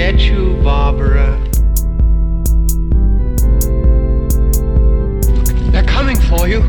get you, Barbara. They're coming for you.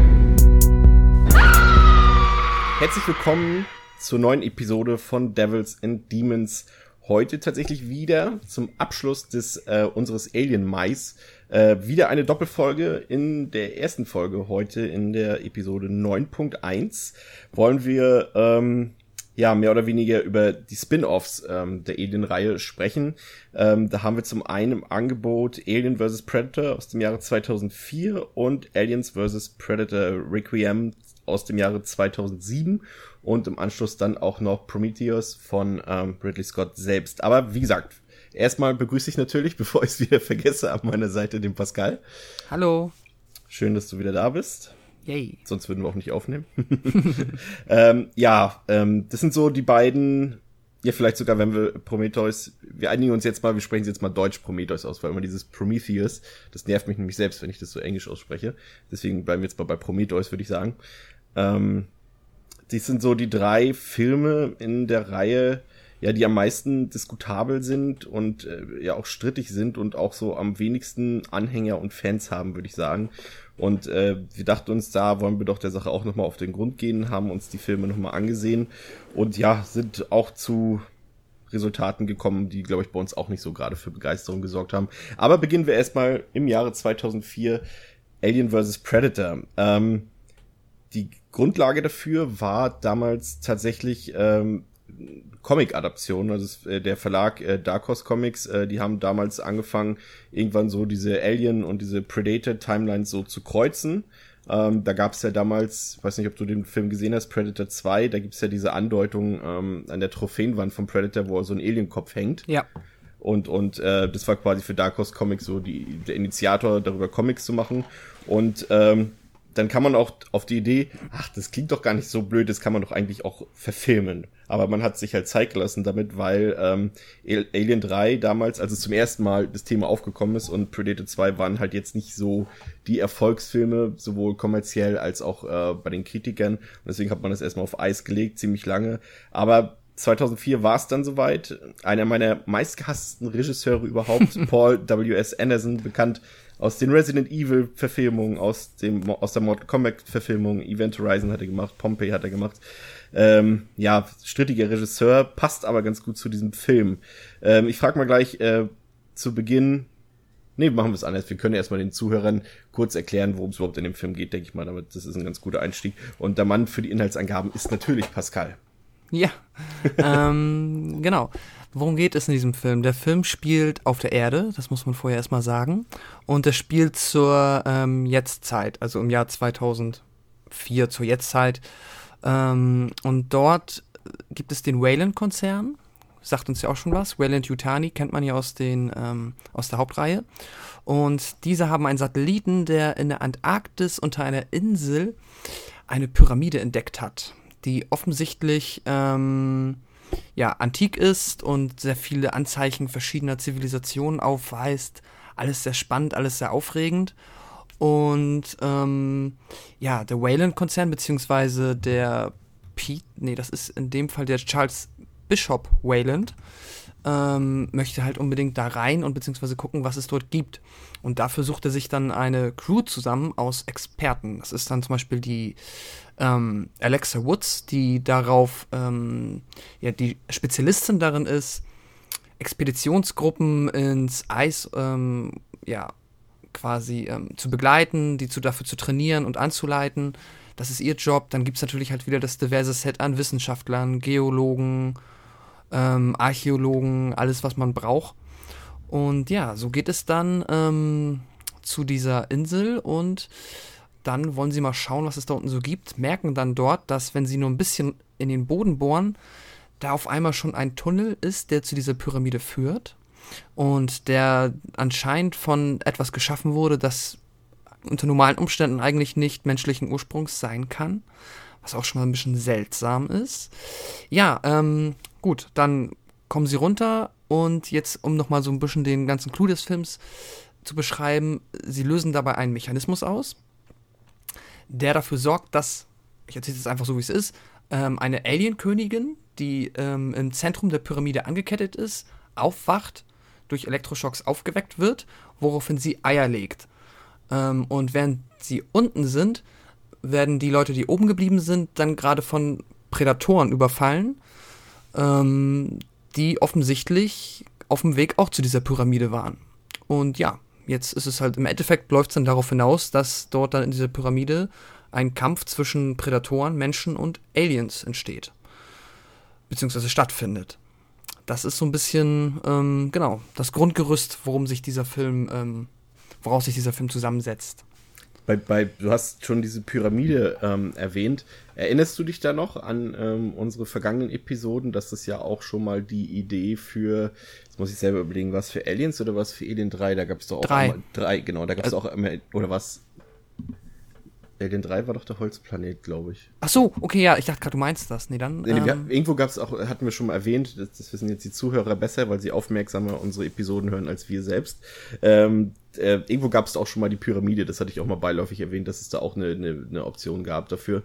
Herzlich willkommen zur neuen Episode von Devils and Demons. Heute tatsächlich wieder zum Abschluss des äh, unseres Alien Mais. Äh, wieder eine Doppelfolge in der ersten Folge heute in der Episode 9.1 wollen wir ähm, ja, mehr oder weniger über die Spin-offs ähm, der Alien-Reihe sprechen. Ähm, da haben wir zum einen im Angebot Alien vs. Predator aus dem Jahre 2004 und Aliens vs. Predator Requiem aus dem Jahre 2007 und im Anschluss dann auch noch Prometheus von ähm, Ridley Scott selbst. Aber wie gesagt, erstmal begrüße ich natürlich, bevor ich es wieder vergesse, auf meiner Seite den Pascal. Hallo. Schön, dass du wieder da bist. Yay. Sonst würden wir auch nicht aufnehmen. ähm, ja, ähm, das sind so die beiden, ja, vielleicht sogar, wenn wir Prometheus, wir einigen uns jetzt mal, wir sprechen jetzt mal Deutsch Prometheus aus, weil immer dieses Prometheus, das nervt mich nämlich selbst, wenn ich das so englisch ausspreche. Deswegen bleiben wir jetzt mal bei Prometheus, würde ich sagen. Ähm, dies sind so die drei Filme in der Reihe, ja, die am meisten diskutabel sind und äh, ja auch strittig sind und auch so am wenigsten Anhänger und Fans haben, würde ich sagen. Und äh, wir dachten uns, da wollen wir doch der Sache auch nochmal auf den Grund gehen, haben uns die Filme nochmal angesehen und ja, sind auch zu Resultaten gekommen, die, glaube ich, bei uns auch nicht so gerade für Begeisterung gesorgt haben. Aber beginnen wir erstmal im Jahre 2004 Alien vs. Predator. Ähm, die Grundlage dafür war damals tatsächlich ähm, Comic-Adaption. Also äh, der Verlag äh, Dark Horse Comics, äh, die haben damals angefangen, irgendwann so diese Alien und diese Predator-Timelines so zu kreuzen. Ähm, da gab es ja damals, weiß nicht, ob du den Film gesehen hast, Predator 2, da gibt's ja diese Andeutung ähm, an der Trophäenwand von Predator, wo so ein Alienkopf hängt. Ja. Und, und äh, das war quasi für Dark Horse Comics so die, der Initiator, darüber Comics zu machen. Und ähm, dann kann man auch auf die Idee, ach, das klingt doch gar nicht so blöd, das kann man doch eigentlich auch verfilmen. Aber man hat sich halt Zeit gelassen damit, weil ähm, Alien 3 damals, als es zum ersten Mal das Thema aufgekommen ist und Predator 2 waren halt jetzt nicht so die Erfolgsfilme, sowohl kommerziell als auch äh, bei den Kritikern. Und deswegen hat man das erstmal auf Eis gelegt, ziemlich lange. Aber 2004 war es dann soweit. Einer meiner meistgehassten Regisseure überhaupt, Paul W.S. Anderson, bekannt aus den Resident Evil Verfilmungen, aus dem aus der Mortal Kombat Verfilmung, Event Horizon hat er gemacht, Pompey hat er gemacht. Ähm, ja, strittiger Regisseur, passt aber ganz gut zu diesem Film. Ähm, ich frage mal gleich äh, zu Beginn, nee, machen wir es anders. Wir können erstmal den Zuhörern kurz erklären, worum es überhaupt in dem Film geht, denke ich mal, damit das ist ein ganz guter Einstieg. Und der Mann für die Inhaltsangaben ist natürlich Pascal. Ja, ähm, genau. Worum geht es in diesem Film? Der Film spielt auf der Erde, das muss man vorher erstmal sagen. Und er spielt zur ähm, Jetztzeit, also im Jahr 2004 zur Jetztzeit. Ähm, und dort gibt es den Wayland-Konzern, sagt uns ja auch schon was. Wayland Yutani kennt man ja aus, den, ähm, aus der Hauptreihe. Und diese haben einen Satelliten, der in der Antarktis unter einer Insel eine Pyramide entdeckt hat, die offensichtlich ähm, ja, antik ist und sehr viele Anzeichen verschiedener Zivilisationen aufweist. Alles sehr spannend, alles sehr aufregend. Und ähm, ja, der Wayland-Konzern, beziehungsweise der Pete, nee, das ist in dem Fall der Charles Bishop Wayland, ähm, möchte halt unbedingt da rein und beziehungsweise gucken, was es dort gibt. Und dafür sucht er sich dann eine Crew zusammen aus Experten. Das ist dann zum Beispiel die ähm, Alexa Woods, die darauf, ähm, ja, die Spezialistin darin ist, Expeditionsgruppen ins Eis, ähm, ja, quasi ähm, zu begleiten, die zu, dafür zu trainieren und anzuleiten. Das ist ihr Job. Dann gibt es natürlich halt wieder das diverse Set an Wissenschaftlern, Geologen, ähm, Archäologen, alles, was man braucht. Und ja, so geht es dann ähm, zu dieser Insel und dann wollen sie mal schauen, was es da unten so gibt, merken dann dort, dass wenn sie nur ein bisschen in den Boden bohren, da auf einmal schon ein Tunnel ist, der zu dieser Pyramide führt und der anscheinend von etwas geschaffen wurde, das unter normalen Umständen eigentlich nicht menschlichen Ursprungs sein kann, was auch schon mal ein bisschen seltsam ist. Ja, ähm, gut, dann kommen sie runter und jetzt, um nochmal so ein bisschen den ganzen Clou des Films zu beschreiben, sie lösen dabei einen Mechanismus aus, der dafür sorgt, dass, ich erzähle es einfach so, wie es ist, ähm, eine Alien-Königin, die ähm, im Zentrum der Pyramide angekettet ist, aufwacht durch Elektroschocks aufgeweckt wird, woraufhin sie Eier legt. Ähm, und während sie unten sind, werden die Leute, die oben geblieben sind, dann gerade von Prädatoren überfallen, ähm, die offensichtlich auf dem Weg auch zu dieser Pyramide waren. Und ja, jetzt ist es halt, im Endeffekt läuft es dann darauf hinaus, dass dort dann in dieser Pyramide ein Kampf zwischen Prädatoren, Menschen und Aliens entsteht. Beziehungsweise stattfindet. Das ist so ein bisschen, ähm, genau, das Grundgerüst, worum sich dieser Film, ähm, woraus sich dieser Film zusammensetzt. Bei, bei, du hast schon diese Pyramide ähm, erwähnt. Erinnerst du dich da noch an ähm, unsere vergangenen Episoden, dass das ja auch schon mal die Idee für, jetzt muss ich selber überlegen, was für Aliens oder was für Alien 3? Da gab es doch auch drei. Einmal, drei, genau, da gab es also, auch immer, oder was? Alien 3 war doch der Holzplanet, glaube ich. Ach so, okay, ja, ich dachte gerade, du meinst das. Nee, dann. Nee, nee, wir, ähm, irgendwo gab es auch, hatten wir schon mal erwähnt, das, das, wissen jetzt die Zuhörer besser, weil sie aufmerksamer unsere Episoden hören als wir selbst. Ähm, äh, irgendwo gab es auch schon mal die Pyramide, das hatte ich auch mal beiläufig erwähnt, dass es da auch eine, eine, eine Option gab dafür.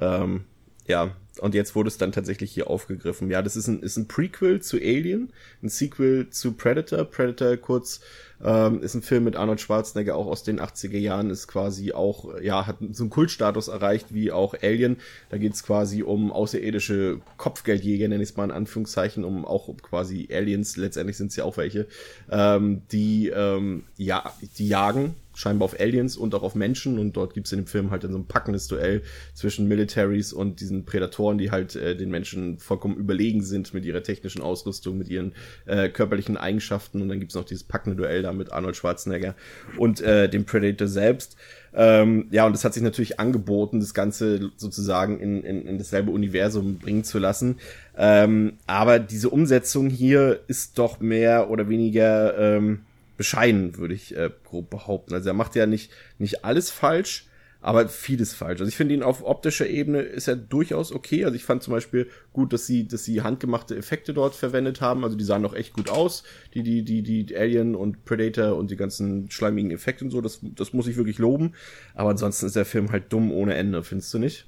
Ähm, ja, und jetzt wurde es dann tatsächlich hier aufgegriffen. Ja, das ist ein, ist ein Prequel zu Alien, ein Sequel zu Predator. Predator kurz ähm, ist ein Film mit Arnold Schwarzenegger auch aus den 80er Jahren, ist quasi auch, ja, hat so einen Kultstatus erreicht wie auch Alien. Da geht es quasi um außerirdische Kopfgeldjäger, nenne ich es mal in Anführungszeichen, um auch quasi Aliens, letztendlich sind es ja auch welche, ähm, die, ähm, ja, die jagen scheinbar auf Aliens und auch auf Menschen und dort gibt's in dem Film halt dann so ein packendes Duell zwischen Militaries und diesen Prädatoren, die halt äh, den Menschen vollkommen überlegen sind mit ihrer technischen Ausrüstung, mit ihren äh, körperlichen Eigenschaften und dann gibt's noch dieses packende Duell da mit Arnold Schwarzenegger und äh, dem Predator selbst. Ähm, ja, und es hat sich natürlich angeboten, das Ganze sozusagen in, in, in dasselbe Universum bringen zu lassen. Ähm, aber diese Umsetzung hier ist doch mehr oder weniger ähm, bescheiden, würde ich äh, grob behaupten. Also er macht ja nicht, nicht alles falsch, aber vieles falsch. Also ich finde ihn auf optischer Ebene ist er durchaus okay. Also ich fand zum Beispiel gut, dass sie, dass sie handgemachte Effekte dort verwendet haben. Also die sahen doch echt gut aus. Die, die, die, die Alien und Predator und die ganzen schleimigen Effekte und so, das, das muss ich wirklich loben. Aber ansonsten ist der Film halt dumm ohne Ende, findest du nicht?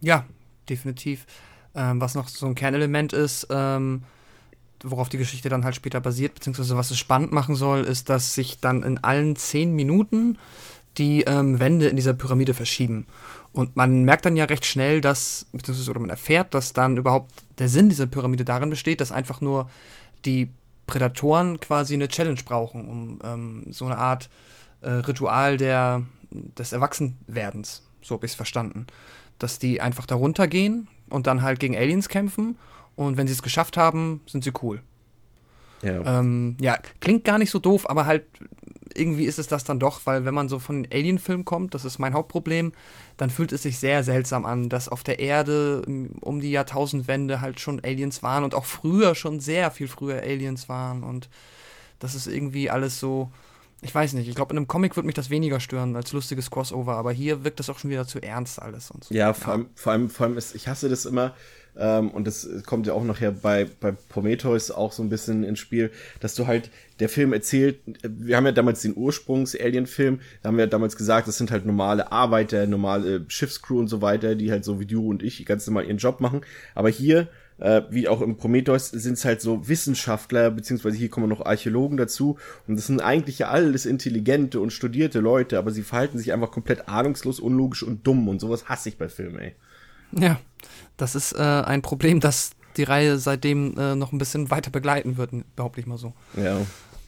Ja, definitiv. Ähm, was noch so ein Kernelement ist, ähm, worauf die Geschichte dann halt später basiert, beziehungsweise was es spannend machen soll, ist, dass sich dann in allen zehn Minuten die ähm, Wände in dieser Pyramide verschieben. Und man merkt dann ja recht schnell, dass, beziehungsweise oder man erfährt, dass dann überhaupt der Sinn dieser Pyramide darin besteht, dass einfach nur die Prädatoren quasi eine Challenge brauchen, um ähm, so eine Art äh, Ritual der, des Erwachsenwerdens. So habe ich es verstanden. Dass die einfach darunter gehen und dann halt gegen Aliens kämpfen und wenn sie es geschafft haben, sind sie cool. Ja. Ähm, ja, klingt gar nicht so doof, aber halt irgendwie ist es das dann doch, weil wenn man so von Alien-Film kommt, das ist mein Hauptproblem, dann fühlt es sich sehr seltsam an, dass auf der Erde um die Jahrtausendwende halt schon Aliens waren und auch früher schon sehr viel früher Aliens waren und das ist irgendwie alles so, ich weiß nicht, ich glaube, in einem Comic würde mich das weniger stören als lustiges Crossover, aber hier wirkt das auch schon wieder zu ernst alles und so. Ja, vor allem, vor allem, vor allem ist, ich hasse das immer, ähm, und das kommt ja auch nachher bei, bei Prometheus auch so ein bisschen ins Spiel, dass du halt, der Film erzählt, wir haben ja damals den Ursprungs-Alien-Film, da haben wir ja damals gesagt, das sind halt normale Arbeiter, normale Schiffscrew und so weiter, die halt so wie du und ich ganz normal ihren Job machen. Aber hier, äh, wie auch im Prometheus, sind es halt so Wissenschaftler, beziehungsweise hier kommen noch Archäologen dazu. Und das sind eigentlich ja alles intelligente und studierte Leute, aber sie verhalten sich einfach komplett ahnungslos, unlogisch und dumm. Und sowas hasse ich bei Filmen, ey. Ja, das ist äh, ein Problem, das die Reihe seitdem äh, noch ein bisschen weiter begleiten wird, behaupte ich mal so. Ja.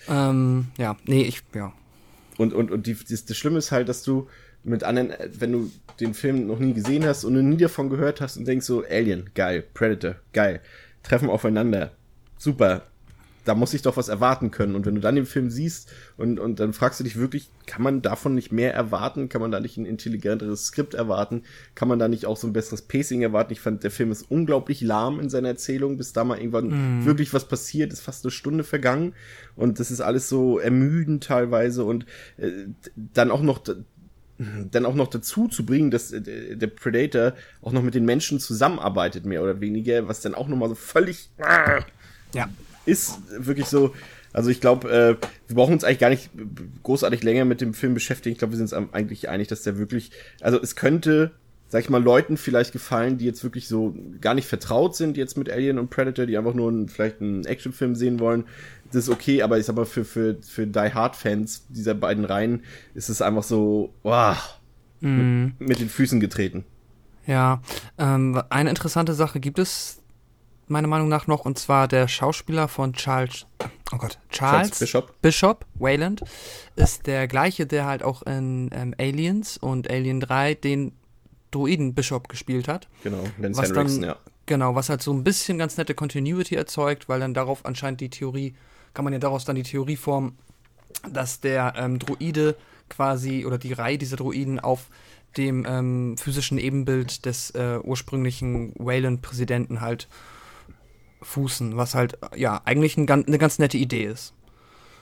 Ähm, ja, nee, ich, ja. Und, und, und die, das, das Schlimme ist halt, dass du mit anderen, wenn du den Film noch nie gesehen hast und nie davon gehört hast und denkst so, Alien, geil, Predator, geil, treffen aufeinander, super, da muss ich doch was erwarten können. Und wenn du dann den Film siehst und, und dann fragst du dich wirklich, kann man davon nicht mehr erwarten? Kann man da nicht ein intelligenteres Skript erwarten? Kann man da nicht auch so ein besseres Pacing erwarten? Ich fand, der Film ist unglaublich lahm in seiner Erzählung, bis da mal irgendwann mm. wirklich was passiert, ist fast eine Stunde vergangen. Und das ist alles so ermüdend teilweise und äh, dann auch noch dann auch noch dazu zu bringen, dass äh, der Predator auch noch mit den Menschen zusammenarbeitet, mehr oder weniger, was dann auch nochmal so völlig ja ist wirklich so. Also ich glaube, äh, wir brauchen uns eigentlich gar nicht großartig länger mit dem Film beschäftigen. Ich glaube, wir sind uns eigentlich einig, dass der wirklich, also es könnte sag ich mal, Leuten vielleicht gefallen, die jetzt wirklich so gar nicht vertraut sind jetzt mit Alien und Predator, die einfach nur einen, vielleicht einen Actionfilm sehen wollen. Das ist okay, aber ich sag mal, für, für, für Die Hard-Fans dieser beiden Reihen ist es einfach so, wow, Mhm. mit, mit den Füßen getreten. Ja, ähm, eine interessante Sache gibt es meiner Meinung nach noch, und zwar der Schauspieler von Charles, oh Gott, Charles, Charles Bishop. Bishop, Wayland, ist der gleiche, der halt auch in ähm, Aliens und Alien 3 den Druiden Bishop gespielt hat. Genau, Lance Was Henriksen, dann, ja. genau, was halt so ein bisschen ganz nette Continuity erzeugt, weil dann darauf anscheinend die Theorie, kann man ja daraus dann die Theorie formen, dass der ähm, Druide quasi oder die Reihe dieser Druiden auf dem ähm, physischen Ebenbild des äh, ursprünglichen Wayland-Präsidenten halt fußen, was halt ja eigentlich ein, eine ganz nette Idee ist.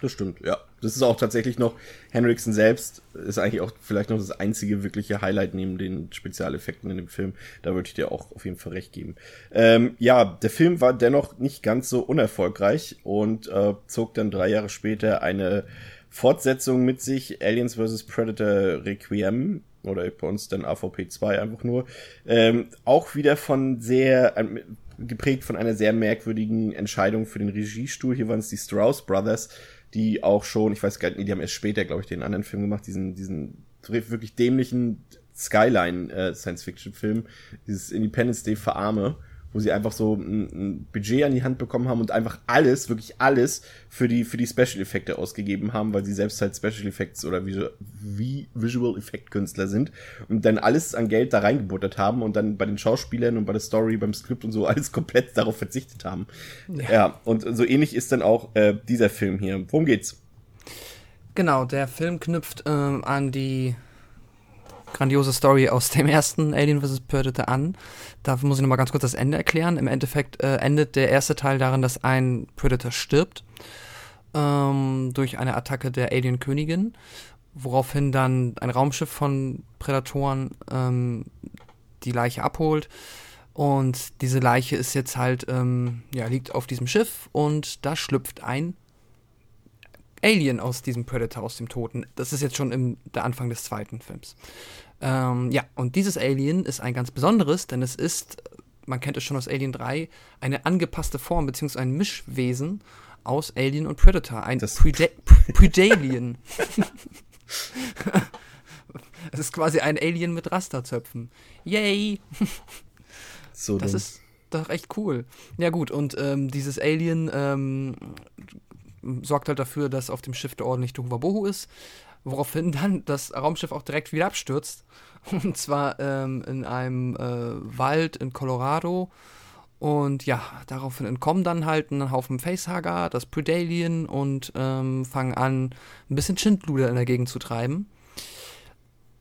Das stimmt, ja. Das ist auch tatsächlich noch, Henriksen selbst ist eigentlich auch vielleicht noch das einzige wirkliche Highlight neben den Spezialeffekten in dem Film. Da würde ich dir auch auf jeden Fall recht geben. Ähm, ja, der Film war dennoch nicht ganz so unerfolgreich und äh, zog dann drei Jahre später eine Fortsetzung mit sich, Aliens vs. Predator Requiem, oder bei uns dann AVP 2 einfach nur, ähm, auch wieder von sehr, geprägt von einer sehr merkwürdigen Entscheidung für den Regiestuhl. Hier waren es die Strauss Brothers, die auch schon, ich weiß gar nicht, die haben erst später, glaube ich, den anderen Film gemacht, diesen, diesen wirklich dämlichen Skyline äh, Science-Fiction-Film, dieses Independence Day für Arme, wo sie einfach so ein, ein Budget an die Hand bekommen haben und einfach alles, wirklich alles für die, für die Special-Effekte ausgegeben haben, weil sie selbst halt Special Effects oder wie Visual Effect Künstler sind und dann alles an Geld da reingebuttert haben und dann bei den Schauspielern und bei der Story, beim Skript und so alles komplett darauf verzichtet haben. Ja, ja und so ähnlich ist dann auch äh, dieser Film hier. Worum geht's? Genau, der Film knüpft ähm, an die grandiose Story aus dem ersten Alien vs. Predator an. Dafür muss ich nochmal ganz kurz das Ende erklären. Im Endeffekt äh, endet der erste Teil darin, dass ein Predator stirbt ähm, durch eine Attacke der Alien-Königin, woraufhin dann ein Raumschiff von Prädatoren ähm, die Leiche abholt. Und diese Leiche ist jetzt halt, ähm, ja, liegt auf diesem Schiff und da schlüpft ein Alien aus diesem Predator, aus dem Toten. Das ist jetzt schon im, der Anfang des zweiten Films. Ähm, ja, und dieses Alien ist ein ganz besonderes, denn es ist, man kennt es schon aus Alien 3, eine angepasste Form, beziehungsweise ein Mischwesen aus Alien und Predator. Ein Das- Preda Predalien. Es ist quasi ein Alien mit Rasterzöpfen. Yay! So Das dumm. ist doch echt cool. Ja gut, und ähm, dieses Alien ähm, sorgt halt dafür, dass auf dem Schiff der ordentlich Tohuwabohu ist, woraufhin dann das Raumschiff auch direkt wieder abstürzt. Und zwar ähm, in einem äh, Wald in Colorado. Und ja, daraufhin entkommen dann halt ein Haufen Facehugger, das Predalien und ähm, fangen an, ein bisschen Schindluder in der Gegend zu treiben.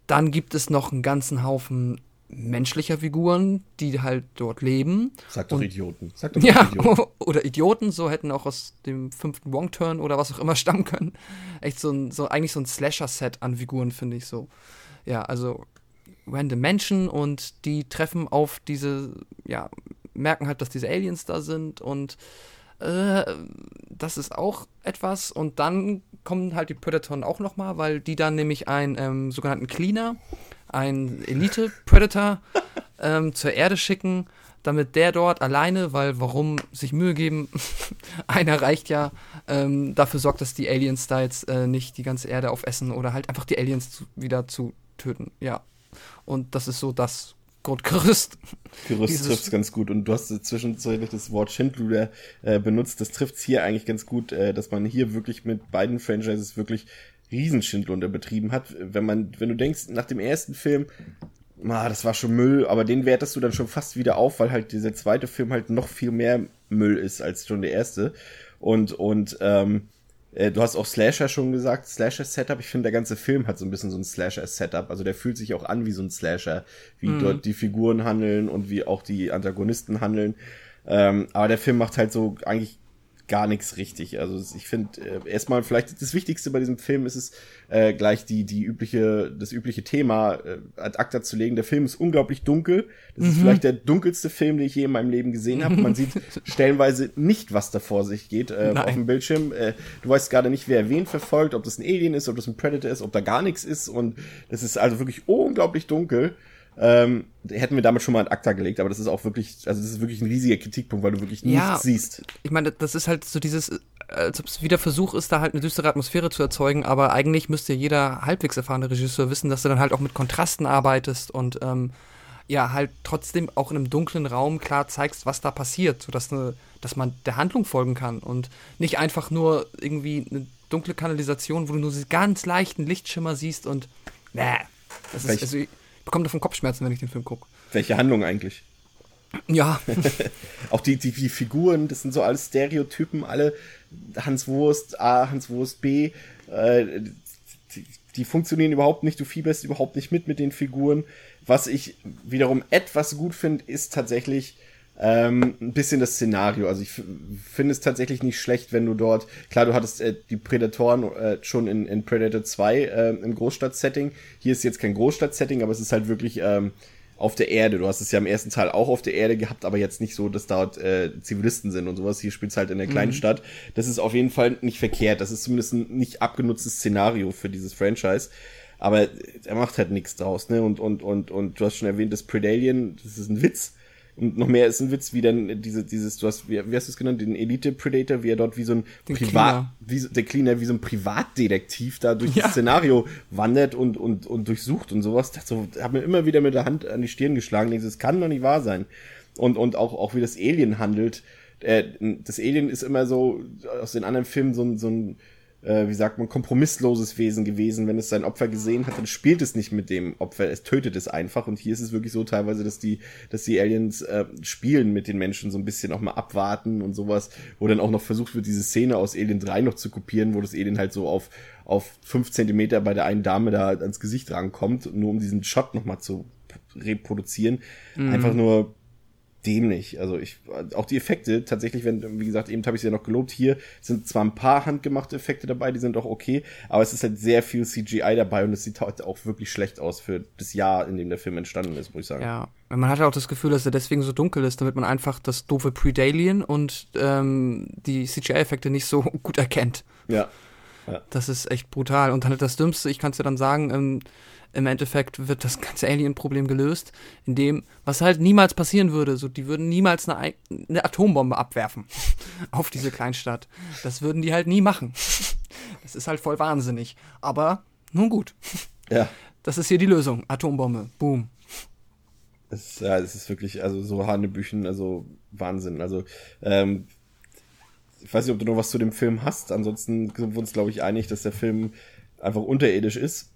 Dann gibt es noch einen ganzen Haufen menschlicher Figuren, die halt dort leben. Sag doch und- Idioten. Sag doch Ja, Idioten. oder Idioten, so hätten auch aus dem fünften Wrong-Turn oder was auch immer stammen können. Echt so ein, so eigentlich so ein Slasher-Set an Figuren, finde ich so. Ja, also random Menschen und die treffen auf diese, ja, merken halt, dass diese Aliens da sind und äh, das ist auch etwas. Und dann kommen halt die Predatoren auch nochmal, weil die dann nämlich einen ähm, sogenannten Cleaner, einen Elite-Predator, ähm, zur Erde schicken, damit der dort alleine, weil warum sich Mühe geben, einer reicht ja, ähm, dafür sorgt, dass die Aliens da jetzt äh, nicht die ganze Erde aufessen oder halt einfach die Aliens zu, wieder zu töten. Ja. Und das ist so das Grundgerüst. Gerüst Dieses- trifft's ganz gut. Und du hast zwischenzeitlich das Wort Schindluder äh, benutzt. Das trifft's hier eigentlich ganz gut, äh, dass man hier wirklich mit beiden Franchises wirklich Riesenschindlunder betrieben hat. Wenn man, wenn du denkst, nach dem ersten Film, ah, das war schon Müll, aber den wertest du dann schon fast wieder auf, weil halt dieser zweite Film halt noch viel mehr Müll ist als schon der erste. Und, und, ähm, äh, Du hast auch Slasher schon gesagt, Slasher-Setup. Ich finde, der ganze Film hat so ein bisschen so ein Slasher-Setup. Also der fühlt sich auch an wie so ein Slasher, wie dort die Figuren handeln und wie auch die Antagonisten handeln. Ähm, aber der Film macht halt so eigentlich gar nichts richtig. Also ich finde äh, erstmal vielleicht das Wichtigste bei diesem Film ist es äh, gleich die die übliche das übliche Thema äh, ad acta zu legen. Der Film ist unglaublich dunkel. Das ist vielleicht der dunkelste Film, den ich je in meinem Leben gesehen habe. Man sieht stellenweise nicht, was da vor sich geht äh, auf dem Bildschirm. Äh, du weißt gerade nicht, wer wen verfolgt, ob das ein Alien ist, ob das ein Predator ist, ob da gar nichts ist und das ist also wirklich unglaublich dunkel. Ähm, hätten wir damit schon mal ein Akta gelegt, aber das ist auch wirklich, also das ist wirklich ein riesiger Kritikpunkt, weil du wirklich Ja. nichts siehst. Ich meine, das ist halt so dieses, als ob es wieder Versuch ist, da halt eine düstere Atmosphäre zu erzeugen, aber eigentlich müsste jeder halbwegs erfahrene Regisseur wissen, dass du dann halt auch mit Kontrasten arbeitest und ähm, ja, halt trotzdem auch in einem dunklen Raum klar zeigst, was da passiert, sodass ne, dass man der Handlung folgen kann und nicht einfach nur irgendwie eine dunkle Kanalisation, wo du nur diese ganz leichten Lichtschimmer siehst und nee, das ist, also ich bekomme davon Kopfschmerzen, wenn ich den Film gucke. Welche Handlung eigentlich? Ja, Auch die, die, die Figuren, das sind so alles Stereotypen, alle Hans Wurst A, Hans Wurst B, äh, die, die funktionieren überhaupt nicht, du fieberst überhaupt nicht mit mit den Figuren. Was ich wiederum etwas gut finde, ist tatsächlich ähm, ein bisschen das Szenario. Also ich finde es tatsächlich nicht schlecht, wenn du dort, klar, du hattest äh, die Prädatoren äh, schon in, in Predator 2 äh, im Großstadt-Setting. Hier ist jetzt kein Großstadt-Setting, aber es ist halt wirklich ähm, auf der Erde. Du hast es ja im ersten Teil auch auf der Erde gehabt, aber jetzt nicht so, dass dort äh, Zivilisten sind und sowas. Hier spielt es halt in der kleinen Stadt. Das ist auf jeden Fall nicht verkehrt. Das ist zumindest ein nicht abgenutztes Szenario für dieses Franchise. Aber er macht halt nichts draus, ne? Und, und, und, und du hast schon erwähnt, das Predalien, das ist ein Witz. Und noch mehr ist ein Witz, wie dann diese, dieses, du hast, wie, wie hast du es genannt, den Elite Predator, wie er dort wie so ein Den Privat, wie so, der Cleaner, wie so ein Privatdetektiv da durch Ja. das Szenario wandert und, und, und durchsucht und sowas. Das so, hat mir immer wieder mit der Hand an die Stirn geschlagen. Das kann doch nicht wahr sein. Und, und auch, auch wie das Alien handelt. Äh, das Alien ist immer so, aus den anderen Filmen so ein, so ein äh, wie sagt man, kompromissloses Wesen gewesen. Wenn es sein Opfer gesehen hat, dann spielt es nicht mit dem Opfer, es tötet es einfach. Und hier ist es wirklich so teilweise, dass die, dass die Aliens äh, spielen mit den Menschen, so ein bisschen auch mal abwarten und sowas, wo dann auch noch versucht wird, diese Szene aus Alien 3 noch zu kopieren, wo das Alien halt so auf, auf fünf Zentimeter bei der einen Dame da ans Gesicht rankommt, nur um diesen Shot nochmal zu reproduzieren. Einfach nur dämlich. Also ich, auch die Effekte, tatsächlich, wenn, wie gesagt, eben habe ich sie ja noch gelobt, hier sind zwar ein paar handgemachte Effekte dabei, die sind auch okay, aber es ist halt sehr viel CGI dabei und es sieht halt auch wirklich schlecht aus für das Jahr, in dem der Film entstanden ist, muss ich sagen. Ja, man hat auch das Gefühl, dass er deswegen so dunkel ist, damit man einfach das doofe Predalien und ähm, die CGI-Effekte nicht so gut erkennt. Ja. Das ist echt brutal. Und dann halt das Dümmste, ich kann es dir dann sagen, im, im Endeffekt wird das ganze Alien-Problem gelöst, indem, was halt niemals passieren würde, so, die würden niemals eine, Ei- eine Atombombe abwerfen auf diese Kleinstadt. Das würden die halt nie machen. Das ist halt voll wahnsinnig. Aber nun gut, Ja. das ist hier die Lösung. Atombombe. Boom. Es, ja, es ist wirklich, also so Hanebüchen, also Wahnsinn. Also, ähm, ich weiß nicht, ob du noch was zu dem Film hast. Ansonsten sind wir uns, glaube ich, einig, dass der Film einfach unterirdisch ist.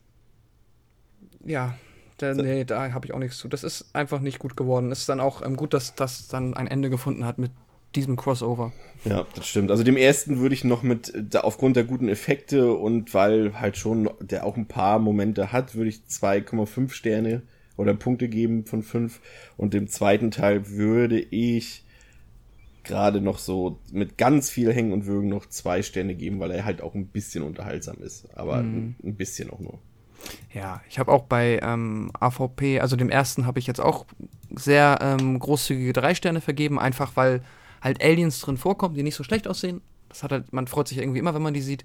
Ja, da, nee, da habe ich auch nichts zu. Das ist einfach nicht gut geworden. Es ist dann auch ähm, gut, dass das dann ein Ende gefunden hat mit diesem Crossover. Ja, das stimmt. Also dem ersten würde ich noch mit, da, aufgrund der guten Effekte und weil halt schon der auch ein paar Momente hat, würde ich 2,5 Sterne oder Punkte geben von 5. Und dem zweiten Teil würde ich gerade noch so mit ganz viel Hängen und Würgen noch zwei Sterne geben, weil er halt auch ein bisschen unterhaltsam ist. Aber ein, ein bisschen auch nur. Ja, ich habe auch bei ähm, AVP, also dem ersten, habe ich jetzt auch sehr ähm, großzügige drei Sterne vergeben, einfach weil halt Aliens drin vorkommen, die nicht so schlecht aussehen. Das hat halt, man freut sich irgendwie immer, wenn man die sieht.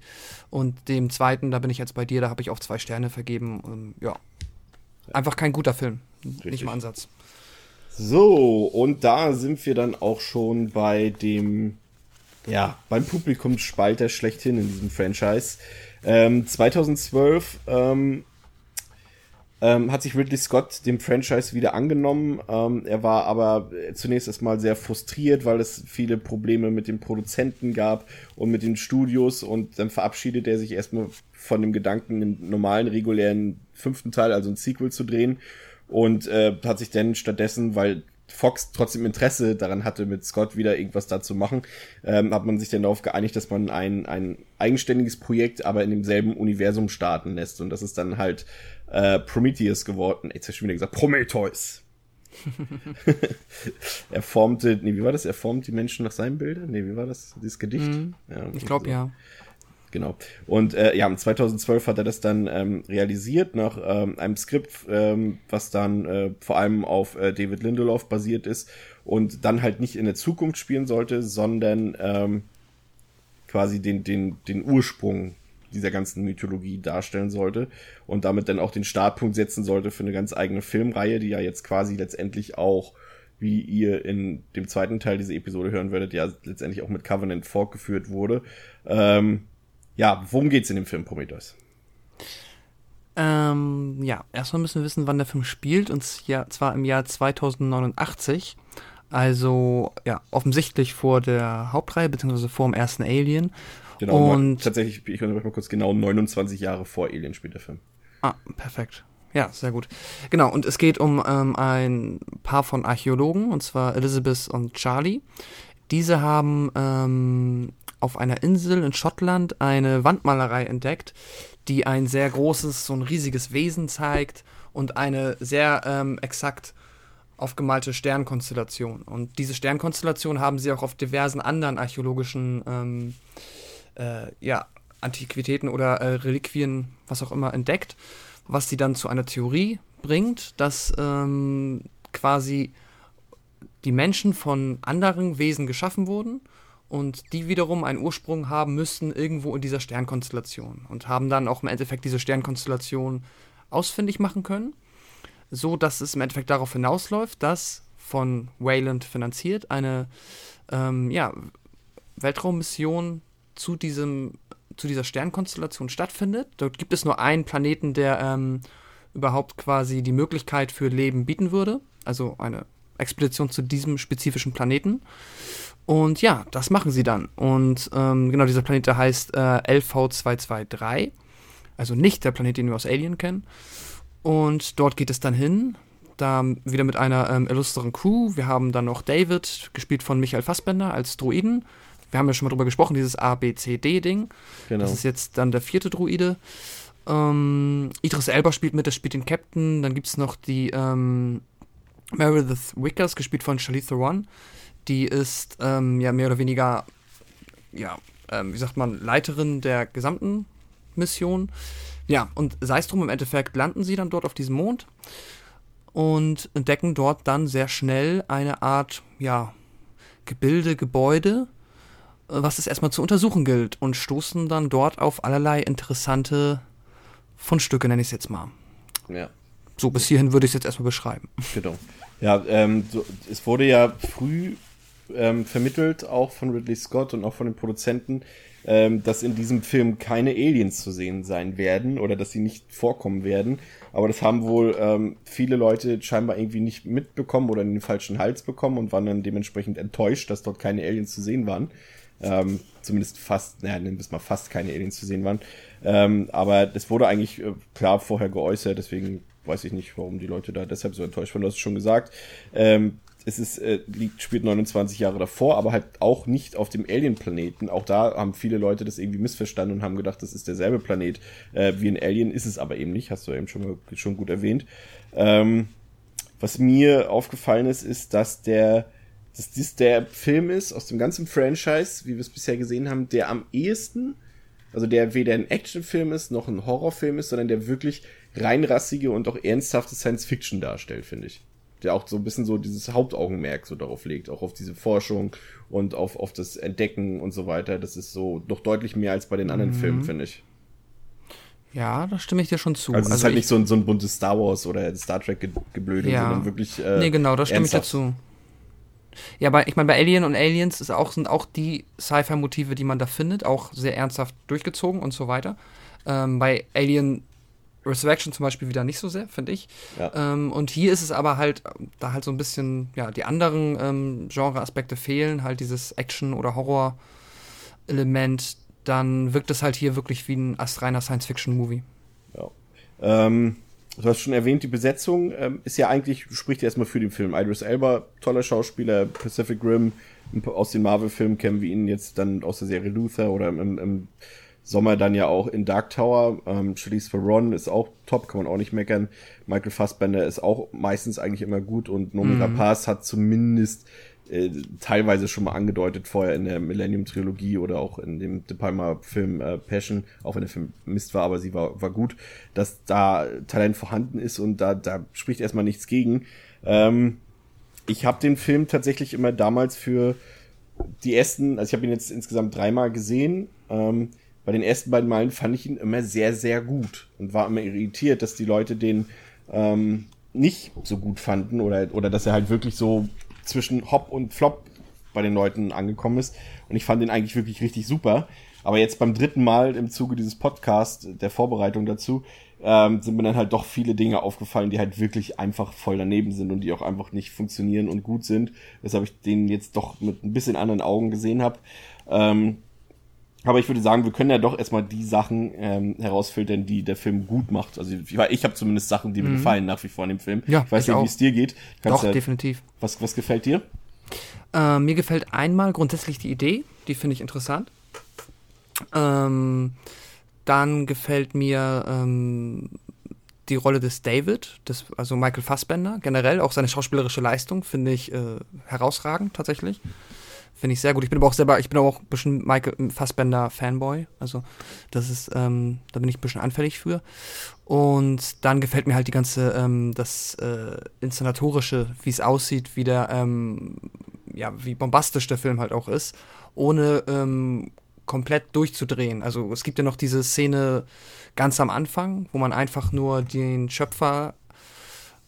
Und dem zweiten, da bin ich jetzt bei dir, da habe ich auch zwei Sterne vergeben. Ähm, ja. Einfach kein guter Film. Nicht im Ansatz. So, und da sind wir dann auch schon bei dem, ja, beim Publikumsspalter schlechthin in diesem Franchise. Ähm, 2012 ähm, ähm, hat sich Ridley Scott dem Franchise wieder angenommen. Ähm, er war aber zunächst erstmal sehr frustriert, weil es viele Probleme mit den Produzenten gab und mit den Studios und dann verabschiedet er sich erstmal von dem Gedanken, einen normalen, regulären fünften Teil, also ein Sequel zu drehen und äh, hat sich dann stattdessen, weil Fox trotzdem Interesse daran hatte, mit Scott wieder irgendwas da zu machen, ähm, hat man sich dann darauf geeinigt, dass man ein, ein eigenständiges Projekt, aber in demselben Universum starten lässt. Und das ist dann halt äh, Prometheus geworden. Jetzt habe ich schon wieder gesagt, Prometheus. er formte, nee, wie war das? Er formt die Menschen nach seinen Bildern? Nee, wie war das? Dieses Gedicht? Ja, Ich glaube, so. ja. Genau. Und äh, ja, 2012 hat er das dann ähm, realisiert nach ähm, einem Skript, ähm, was dann äh, vor allem auf äh, David Lindelof basiert ist und dann halt nicht in der Zukunft spielen sollte, sondern ähm, quasi den, den, den Ursprung dieser ganzen Mythologie darstellen sollte und damit dann auch den Startpunkt setzen sollte für eine ganz eigene Filmreihe, die ja jetzt quasi letztendlich auch, wie ihr in dem zweiten Teil dieser Episode hören werdet, ja letztendlich auch mit Covenant fortgeführt wurde. Ähm, ja, worum geht's in dem Film Prometheus? Ähm, ja, erstmal müssen wir wissen, wann der Film spielt, und zwar im Jahr 2089. Also, ja, offensichtlich vor der Hauptreihe, beziehungsweise vor dem ersten Alien. Genau, und tatsächlich, ich mal kurz genau 29 Jahre vor Alien spielt der Film. Ah, perfekt. Ja, sehr gut. Genau, und es geht um ähm, ein Paar von Archäologen, und zwar Elizabeth und Charlie. Diese haben ähm, auf einer Insel in Schottland eine Wandmalerei entdeckt, die ein sehr großes, so ein riesiges Wesen zeigt und eine sehr ähm, exakt aufgemalte Sternkonstellation. Und diese Sternkonstellation haben sie auch auf diversen anderen archäologischen ähm, äh, ja, Antiquitäten oder äh, Reliquien, was auch immer, entdeckt, was sie dann zu einer Theorie bringt, dass ähm, quasi die Menschen von anderen Wesen geschaffen wurden und die wiederum einen Ursprung haben müssten irgendwo in dieser Sternkonstellation und haben dann auch im Endeffekt diese Sternkonstellation ausfindig machen können, so dass es im Endeffekt darauf hinausläuft, dass von Wayland finanziert eine ähm, ja, Weltraummission zu diesem zu dieser Sternkonstellation stattfindet. Dort gibt es nur einen Planeten, der ähm, überhaupt quasi die Möglichkeit für Leben bieten würde, also eine Expedition zu diesem spezifischen Planeten. Und ja, das machen sie dann. Und ähm, genau, dieser Planet der heißt äh, LV223. Also nicht der Planet, den wir aus Alien kennen. Und dort geht es dann hin. Da wieder mit einer ähm, illustren Crew. Wir haben dann noch David, gespielt von Michael Fassbender als Druiden. Wir haben ja schon mal drüber gesprochen, dieses A-B-C-D-Ding. Genau. Das ist jetzt dann der vierte Druide. Ähm, Idris Elba spielt mit, der spielt den Captain. Dann gibt es noch die ähm, Meredith Wickers, gespielt von Charlize Theron die ist ähm, ja mehr oder weniger, ja, ähm, wie sagt man, Leiterin der gesamten Mission. Ja, und sei es drum, im Endeffekt landen sie dann dort auf diesem Mond und entdecken dort dann sehr schnell eine Art, ja, Gebilde, Gebäude, äh, was es erstmal zu untersuchen gilt und stoßen dann dort auf allerlei interessante Fundstücke, nenne ich es jetzt mal. Ja. So, bis hierhin würde ich es jetzt erstmal beschreiben. Genau. Ja, ähm, so, es wurde ja früh ähm, vermittelt, auch von Ridley Scott und auch von den Produzenten, ähm, dass in diesem Film keine Aliens zu sehen sein werden oder dass sie nicht vorkommen werden. Aber das haben wohl ähm, viele Leute scheinbar irgendwie nicht mitbekommen oder in den falschen Hals bekommen und waren dann dementsprechend enttäuscht, dass dort keine Aliens zu sehen waren. Ähm, zumindest fast, naja, nennen wir es mal fast keine Aliens zu sehen waren. Ähm, aber das wurde eigentlich äh, klar vorher geäußert, deswegen weiß ich nicht, warum die Leute da deshalb so enttäuscht waren. Du hast es schon gesagt. Ähm, es ist, äh, liegt, spielt 29 Jahre davor, aber halt auch nicht auf dem Alien-Planeten. Auch da haben viele Leute das irgendwie missverstanden und haben gedacht, das ist derselbe Planet äh, wie ein Alien, ist es aber eben nicht, hast du eben schon, schon gut erwähnt. Ähm, was mir aufgefallen ist, ist, dass der, dass dies der Film ist aus dem ganzen Franchise, wie wir es bisher gesehen haben, der am ehesten, also der weder ein Actionfilm ist noch ein Horrorfilm ist, sondern der wirklich reinrassige und auch ernsthafte Science Fiction darstellt, finde ich der auch so ein bisschen so dieses Hauptaugenmerk so darauf legt, auch auf diese Forschung und auf, auf das Entdecken und so weiter. Das ist so doch deutlich mehr als bei den anderen mhm. Filmen, finde ich. Ja, da stimme ich dir schon zu. Also, es also ist halt nicht so ein, so ein buntes Star Wars oder Star Trek geblöde, ja. sondern wirklich. Äh, nee, genau, da stimme ernsthaft. ich dazu. Ja, aber ich meine, bei Alien und Aliens ist auch, sind auch die Sci-Fi-Motive, die man da findet, auch sehr ernsthaft durchgezogen und so weiter. Ähm, bei Alien Resurrection zum Beispiel wieder nicht so sehr, finde ich. Ja. Ähm, und hier ist es aber halt, da halt so ein bisschen, ja, die anderen ähm, Genre-Aspekte fehlen, halt dieses Action- oder Horror-Element, dann wirkt es halt hier wirklich wie ein reiner Science-Fiction-Movie. Ja. Ähm, du hast schon erwähnt, die Besetzung ähm, ist ja eigentlich, spricht erstmal für den Film. Idris Elba, toller Schauspieler, Pacific Rim, aus den Marvel-Filmen kennen wir ihn jetzt dann aus der Serie Luther oder im, im Sommer dann ja auch in Dark Tower. Ähm, Charlize Theron ist auch top, kann man auch nicht meckern. Michael Fassbender ist auch meistens eigentlich immer gut und Nomi mhm. Rapaz hat zumindest äh, teilweise schon mal angedeutet vorher in der Millennium Trilogie oder auch in dem De Palma Film äh, Passion, auch wenn der Film Mist war, aber sie war, war gut, dass da Talent vorhanden ist und da, da spricht erstmal nichts gegen. Ähm, ich habe den Film tatsächlich immer damals für die ersten, also ich habe ihn jetzt insgesamt dreimal gesehen, ähm, bei den ersten beiden Malen fand ich ihn immer sehr, sehr gut und war immer irritiert, dass die Leute den ähm, nicht so gut fanden oder, oder dass er halt wirklich so zwischen Hop und Flop bei den Leuten angekommen ist. Und ich fand den eigentlich wirklich richtig super. Aber jetzt beim dritten Mal im Zuge dieses Podcasts, der Vorbereitung dazu, ähm, sind mir dann halt doch viele Dinge aufgefallen, die halt wirklich einfach voll daneben sind und die auch einfach nicht funktionieren und gut sind, weshalb ich den jetzt doch mit ein bisschen anderen Augen gesehen habe. Ähm, aber ich würde sagen, wir können ja doch erstmal die Sachen ähm, herausfiltern, die der Film gut macht. Also ich, ich habe zumindest Sachen, die mir mhm. gefallen nach wie vor in dem Film. Ja, ich weiß ich nicht, wie es dir geht. Kannst doch, ja, definitiv. Was, was gefällt dir? Äh, mir gefällt einmal grundsätzlich die Idee, die finde ich interessant. Ähm, dann gefällt mir ähm, die Rolle des David, des, also Michael Fassbender, generell auch seine schauspielerische Leistung finde ich äh, herausragend tatsächlich. Finde ich sehr gut. Ich bin aber auch selber, ich bin auch ein bisschen Michael Fassbender Fanboy. Also das ist, ähm, da bin ich ein bisschen anfällig für. Und dann gefällt mir halt die ganze, ähm, das äh, Inszenatorische, wie es aussieht, wie der, ähm, ja, wie bombastisch der Film halt auch ist, ohne ähm, komplett durchzudrehen. Also es gibt ja noch diese Szene ganz am Anfang, wo man einfach nur den Schöpfer,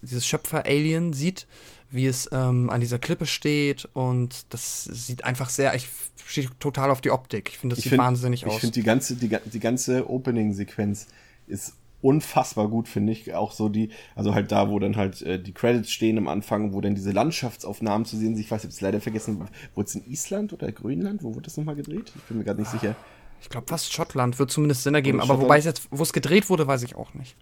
dieses Schöpfer-Alien sieht, wie es ähm, an dieser Klippe steht und das sieht einfach sehr, ich stehe total auf die Optik. Ich finde, das ich sieht find, wahnsinnig aus. Ich finde die ganze, die, die ganze Opening-Sequenz ist unfassbar gut, finde ich. Auch so die, also halt da, wo dann halt äh, die Credits stehen am Anfang, wo dann diese Landschaftsaufnahmen zu sehen sind. Ich weiß, ich habe es leider vergessen, wurde es in Island oder Grönland? Wo wurde das nochmal gedreht? Ich bin mir gerade nicht ah, sicher. Ich glaube fast Schottland wird zumindest Sinn ergeben, aber wobei es jetzt, wo es gedreht wurde, weiß ich auch nicht.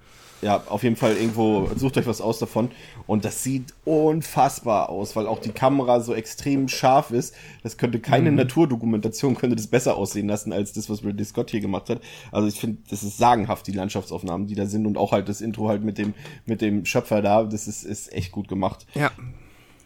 Ja, auf jeden Fall irgendwo, sucht euch was aus davon. Und das sieht unfassbar aus, weil auch die Kamera so extrem scharf ist. Das könnte keine mhm. Naturdokumentation, könnte das besser aussehen lassen, als das, was Ridley Scott hier gemacht hat. Also ich finde, das ist sagenhaft, die Landschaftsaufnahmen, die da sind und auch halt das Intro halt mit dem, mit dem Schöpfer da. Das ist, ist echt gut gemacht. Ja.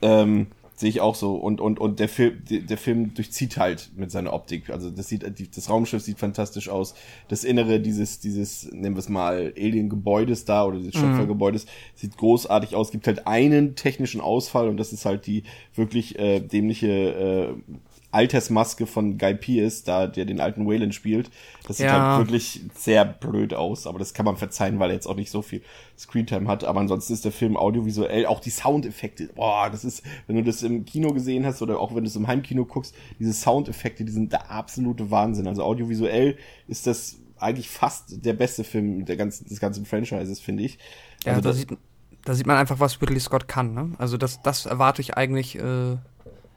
Ähm, Sehe ich auch so. Und, und, und der Film, der Film durchzieht halt mit seiner Optik. Also das sieht, das Raumschiff sieht fantastisch aus. Das Innere dieses, dieses, nennen wir es mal, Alien-Gebäudes da oder des mhm. Schöpfergebäudes sieht großartig aus. Gibt halt einen technischen Ausfall und das ist halt die wirklich äh, dämliche äh, Altersmaske von Guy Pearce, da der den alten Wayland spielt. Das sieht ja. halt wirklich sehr blöd aus, aber das kann man verzeihen, weil er jetzt auch nicht so viel Screentime hat. Aber ansonsten ist der Film audiovisuell, auch die Soundeffekte, boah, das ist, wenn du das im Kino gesehen hast oder auch wenn du es im Heimkino guckst, diese Soundeffekte, die sind der absolute Wahnsinn. Also audiovisuell ist das eigentlich fast der beste Film der ganzen, des ganzen Franchises, finde ich. Ja, also da sieht, da sieht man einfach, was Ridley Scott kann, ne? Also das, das erwarte ich eigentlich äh,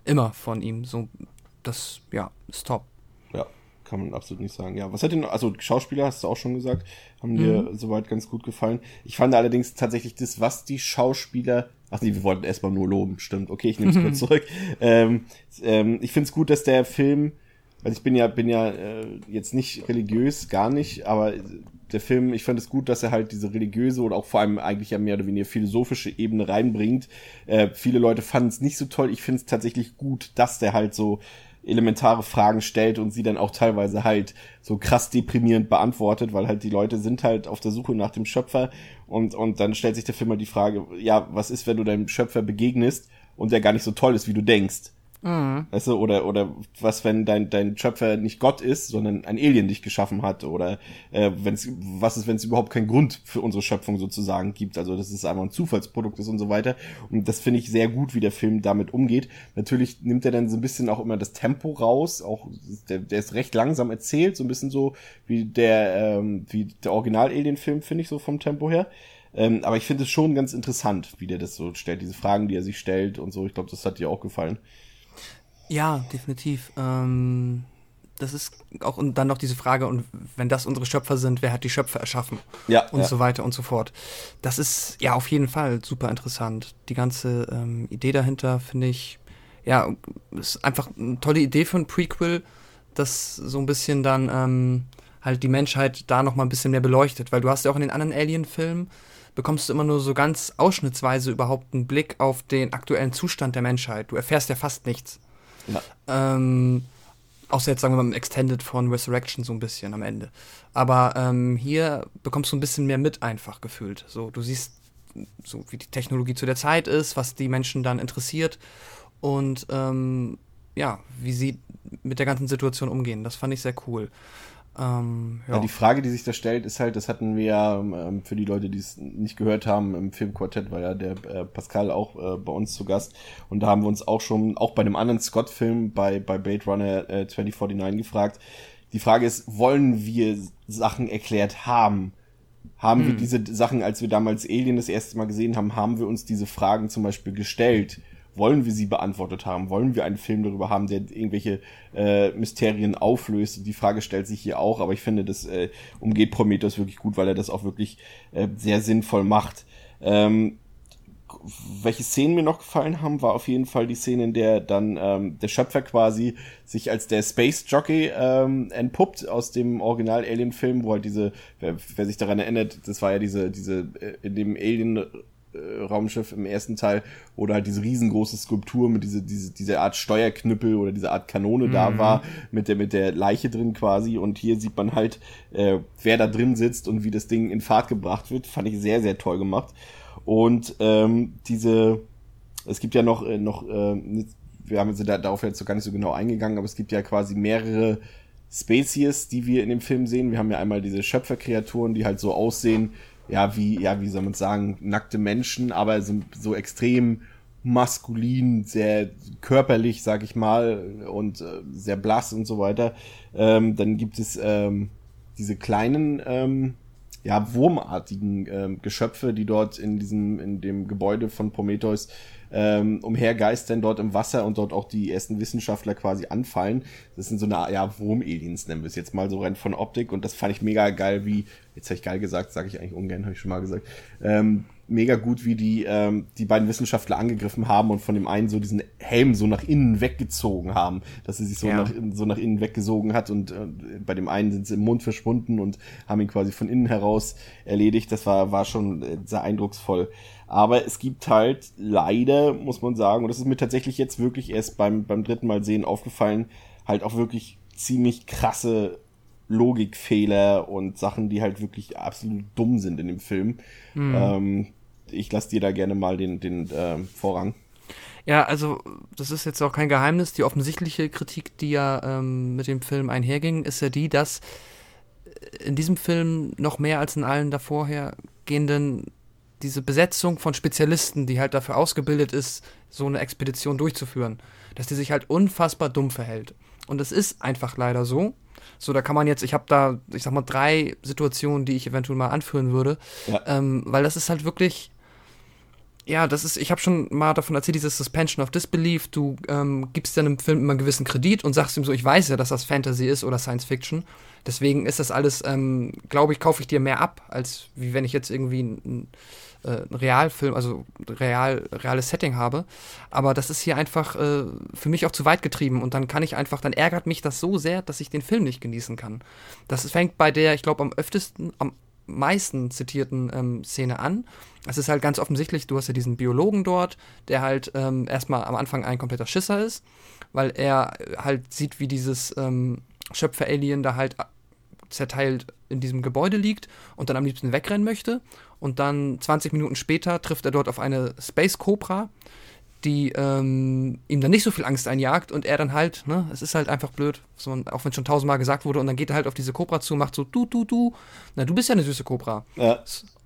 immer von ihm. So das, ja, ist top. Ja, kann man absolut nicht sagen. Ja, was hat denn, also Schauspieler hast du auch schon gesagt, haben dir mhm. soweit ganz gut gefallen. Ich fand allerdings tatsächlich das, was die Schauspieler Ach nee, wir wollten erstmal nur loben, stimmt. Okay, ich nehme es kurz zurück. Ähm, ähm, ich finde es gut, dass der Film, also ich bin ja, bin ja äh, jetzt nicht religiös, gar nicht, aber der Film, ich fand es gut, dass er halt diese religiöse oder auch vor allem eigentlich ja mehr oder weniger philosophische Ebene reinbringt. Äh, viele Leute fanden es nicht so toll. Ich finde es tatsächlich gut, dass der halt so elementare Fragen stellt und sie dann auch teilweise halt so krass deprimierend beantwortet, weil halt die Leute sind halt auf der Suche nach dem Schöpfer und, und dann stellt sich der Film mal die Frage, ja, was ist, wenn du deinem Schöpfer begegnest und der gar nicht so toll ist, wie du denkst? Mhm. Weißt du, oder, oder was, wenn dein, dein Schöpfer nicht Gott ist, sondern ein Alien dich geschaffen hat, oder äh, wenn's, was ist, wenn es überhaupt keinen Grund für unsere Schöpfung sozusagen gibt, also dass es einfach ein Zufallsprodukt ist und so weiter. Und das finde ich sehr gut, wie der Film damit umgeht. Natürlich nimmt er dann so ein bisschen auch immer das Tempo raus, auch der, der ist recht langsam erzählt, so ein bisschen so wie der, ähm, wie der Original-Alien-Film, finde ich, so vom Tempo her. Ähm, aber ich finde es schon ganz interessant, wie der das so stellt, diese Fragen, die er sich stellt und so. Ich glaube, das hat dir auch gefallen. Ja, definitiv. Ähm, das ist auch und dann noch diese Frage, und wenn das unsere Schöpfer sind, wer hat die Schöpfer erschaffen? Ja. Und ja. so weiter und so fort. Das ist ja auf jeden Fall super interessant. Die ganze ähm, Idee dahinter finde ich, ja, ist einfach eine tolle Idee für ein Prequel, das so ein bisschen dann ähm, halt die Menschheit da noch mal ein bisschen mehr beleuchtet, weil du hast ja auch in den anderen Alien-Filmen bekommst du immer nur so ganz ausschnittsweise überhaupt einen Blick auf den aktuellen Zustand der Menschheit. Du erfährst ja fast nichts. Ja. Ähm, außer jetzt sagen wir mal im Extended von Resurrection so ein bisschen am Ende. Aber ähm, hier bekommst du ein bisschen mehr mit einfach gefühlt. So, du siehst so wie die Technologie zu der Zeit ist, was die Menschen dann interessiert und ähm, ja, wie sie mit der ganzen Situation umgehen. Das fand ich sehr cool. Ähm, Ja. die Frage, die sich da stellt, ist halt, das hatten wir ja ähm, für die Leute, die es nicht gehört haben, im Filmquartett war ja der äh, Pascal auch äh, bei uns zu Gast und da haben wir uns auch schon, auch bei einem anderen Scott-Film bei, bei Blade Runner äh, 2049 gefragt. Die Frage ist, wollen wir Sachen erklärt haben? Haben wir diese Sachen, als wir damals Alien das erste Mal gesehen haben, haben wir uns diese Fragen zum Beispiel gestellt? Wollen wir sie beantwortet haben? Wollen wir einen Film darüber haben, der irgendwelche äh, Mysterien auflöst? Die Frage stellt sich hier auch, aber ich finde, das äh, umgeht Prometheus wirklich gut, weil er das auch wirklich äh, sehr sinnvoll macht. Ähm, welche Szenen mir noch gefallen haben, war auf jeden Fall die Szene, in der dann ähm, der Schöpfer quasi sich als der Space Jockey ähm, entpuppt aus dem Original Alien Film, wo halt diese, wer, wer sich daran erinnert, das war ja diese, diese äh, in dem Alien äh, Raumschiff im ersten Teil, wo da halt diese riesengroße Skulptur mit diese, diese, diese Art Steuerknüppel oder diese Art Kanone mhm. da war, mit der, mit der Leiche drin quasi. Und hier sieht man halt, äh, wer da drin sitzt und wie das Ding in Fahrt gebracht wird. Fand ich sehr, sehr toll gemacht. Und ähm, diese, es gibt ja noch, äh, noch äh, wir haben jetzt da, darauf jetzt so gar nicht so genau eingegangen, aber es gibt ja quasi mehrere Spezies, die wir in dem Film sehen. Wir haben ja einmal diese Schöpferkreaturen, die halt so aussehen, ja, wie, ja, wie soll man sagen, nackte Menschen, aber so, so extrem maskulin, sehr körperlich, sag ich mal, und äh, sehr blass und so weiter. Ähm, dann gibt es ähm, diese kleinen, ähm, ja, wurmartigen ähm, Geschöpfe, die dort in diesem, in dem Gebäude von Prometheus ähm, umhergeistern dort im Wasser und dort auch die ersten Wissenschaftler quasi anfallen. Das sind so eine, ja, Wurm-Aliens nennen wir es jetzt mal so rein von Optik und das fand ich mega geil, wie, jetzt habe ich geil gesagt, sage ich eigentlich ungern, habe ich schon mal gesagt, ähm, mega gut, wie die ähm, die beiden Wissenschaftler angegriffen haben und von dem einen so diesen Helm so nach innen weggezogen haben, dass er sich so, Ja. nach, so nach innen weggesogen hat und äh, bei dem einen sind sie im Mund verschwunden und haben ihn quasi von innen heraus erledigt. Das war, war schon äh, sehr eindrucksvoll. Aber es gibt halt leider, muss man sagen, und das ist mir tatsächlich jetzt wirklich erst beim, beim dritten Mal sehen aufgefallen, halt auch wirklich ziemlich krasse Logikfehler und Sachen, die halt wirklich absolut dumm sind in dem Film. Ähm, ich lasse dir da gerne mal den, den ähm, Vorrang. Ja, also das ist jetzt auch kein Geheimnis. Die offensichtliche Kritik, die ja ähm, mit dem Film einherging, ist ja die, dass in diesem Film noch mehr als in allen davorhergehenden diese Besetzung von Spezialisten, die halt dafür ausgebildet ist, so eine Expedition durchzuführen, dass die sich halt unfassbar dumm verhält. Und es ist einfach leider so. So, da kann man jetzt, ich habe da, ich sag mal, drei Situationen, die ich eventuell mal anführen würde, Ja. ähm, weil das ist halt wirklich, ja, das ist, ich habe schon mal davon erzählt, dieses Suspension of Disbelief, du ähm, gibst dann im Film immer einen gewissen Kredit und sagst ihm so, ich weiß ja, dass das Fantasy ist oder Science Fiction. Deswegen ist das alles, ähm, glaube ich, kaufe ich dir mehr ab, als wie wenn ich jetzt irgendwie äh, einen Realfilm, also real, reales Setting habe. Aber das ist hier einfach äh, für mich auch zu weit getrieben und dann kann ich einfach, dann ärgert mich das so sehr, dass ich den Film nicht genießen kann. Das fängt bei der, ich glaube, am öftesten, am meisten zitierten ähm, Szene an. Es ist halt ganz offensichtlich, du hast ja diesen Biologen dort, der halt ähm, erstmal am Anfang ein kompletter Schisser ist, weil er äh, halt sieht, wie dieses ähm, Schöpfer-Alien da halt zerteilt in diesem Gebäude liegt und dann am liebsten wegrennen möchte. Und dann 20 Minuten später trifft er dort auf eine Space Cobra, die ähm, ihm dann nicht so viel Angst einjagt und er dann halt, ne, es ist halt einfach blöd, so, auch wenn schon tausendmal gesagt wurde, und dann geht er halt auf diese Cobra zu, macht so, du, du, du, na, du bist ja eine süße Cobra. Ja.